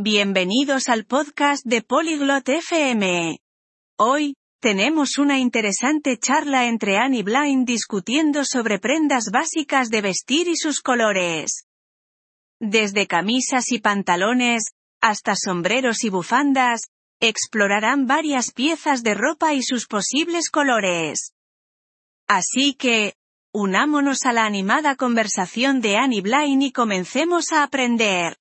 Bienvenidos al podcast de Polyglot FM. Hoy, tenemos una interesante charla entre Anne y discutiendo sobre prendas básicas de vestir y sus colores. Desde camisas y pantalones, hasta sombreros y bufandas, explorarán varias piezas de ropa y sus posibles colores. Así que, unámonos a la animada conversación de Annie Blind y comencemos a aprender.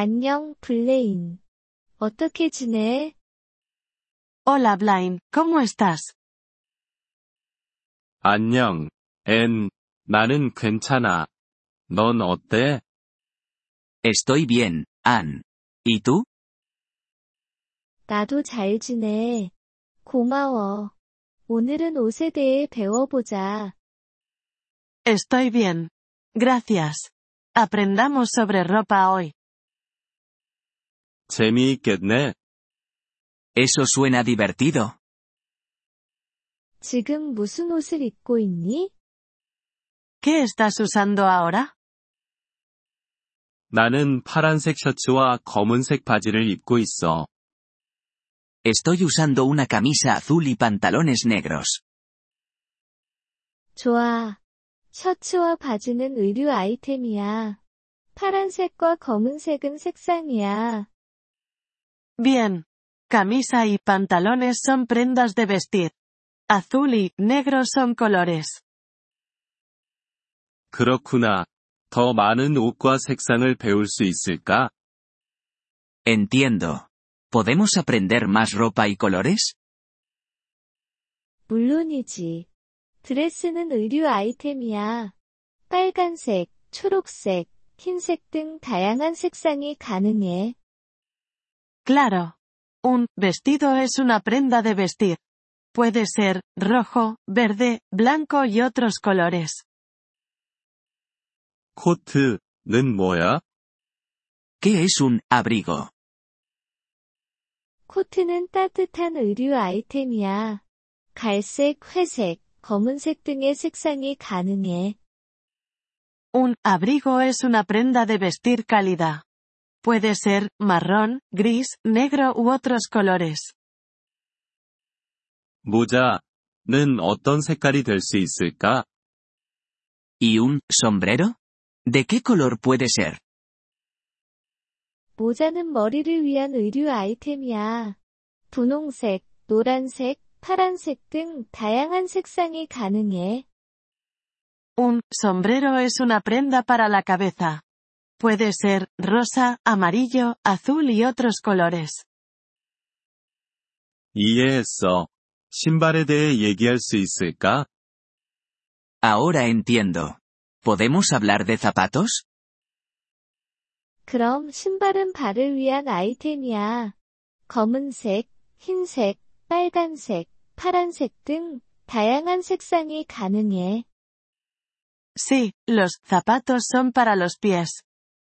안녕, 블레인. 어떻게 지내? Hola Blind, ¿cómo estás? 안녕, 앤. 나는 괜찮아. 넌 어때? Estoy bien, Ann. ¿Y tú? 나도 잘 지내. 고마워. 오늘은 옷에 대해 배워보자. Estoy bien. Gracias. Aprendamos sobre ropa hoy. 재미있겠네. Eso suena divertido. 지금 무슨 옷을 입고 있니? ¿Qué estás usando ahora? 나는 파란색 셔츠와 검은색 바지를 입고 있어. Estoy usando una camisa azul y pantalones negros. 좋아. 셔츠와 바지는 의류 아이템이야. 파란색과 검은색은 색상이야. Bien. Camisa y pantalones son prendas de vestir. Azul y negro son colores. 그렇구나. 더 많은 옷과 색상을 배울 수 있을까? Entiendo. ¿Podemos aprender más ropa y colores? 물론이지. 드레스는 의류 아이템이야. 빨간색, 초록색, 흰색 등 다양한 색상이 가능해. Claro. Un vestido es una prenda de vestir. Puede ser rojo, verde, blanco y otros colores. 코트는 뭐야? ¿Qué es un abrigo? 코트는 따뜻한 의류 아이템이야. 갈색, 회색, 검은색 등의 색상이 가능해. Un abrigo es una prenda de vestir cálida. Puede ser marrón, gris, negro u otros colores. 모자는 어떤 색깔이 될 수 있을까? ¿Y un sombrero? ¿De qué color puede ser? 모자는 머리를 위한 의류 아이템이야. 분홍색, 노란색, 파란색 등 다양한 색상이 가능해. Un sombrero es una prenda para la cabeza. Puede ser rosa, amarillo, azul y otros colores. 이해했어. 신발에 대해 얘기할 수 있을까? Ahora entiendo. ¿Podemos hablar de zapatos? 그럼 신발은 발을 위한 아이템이야. 검은색, 흰색, 빨간색, 파란색 등 다양한 색상이 가능해. Sí, los zapatos son para los pies.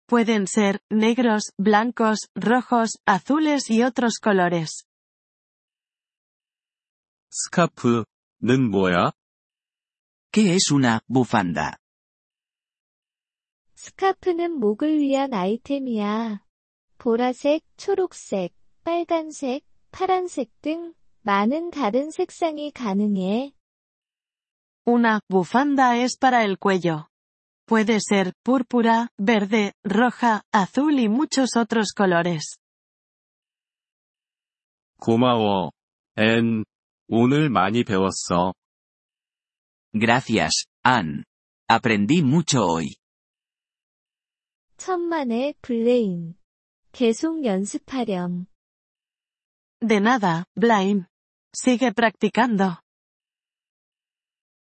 Pueden ser negros, blancos, rojos, azules y otros colores. 스카프는 뭐야? ¿Qué es una bufanda? 스카프는 목을 위한 아이템이야. 보라색, 초록색, 빨간색, 파란색 등 많은 다른 색상이 가능해. Una bufanda es para el cuello. Puede ser púrpura, verde, roja, azul y muchos otros colores. 고마워. 앤. 오늘 많이 배웠어. Gracias, Ann. Aprendí mucho hoy. 천만에 블레인. 계속 연습하렴. De nada, Blaine. Sigue practicando.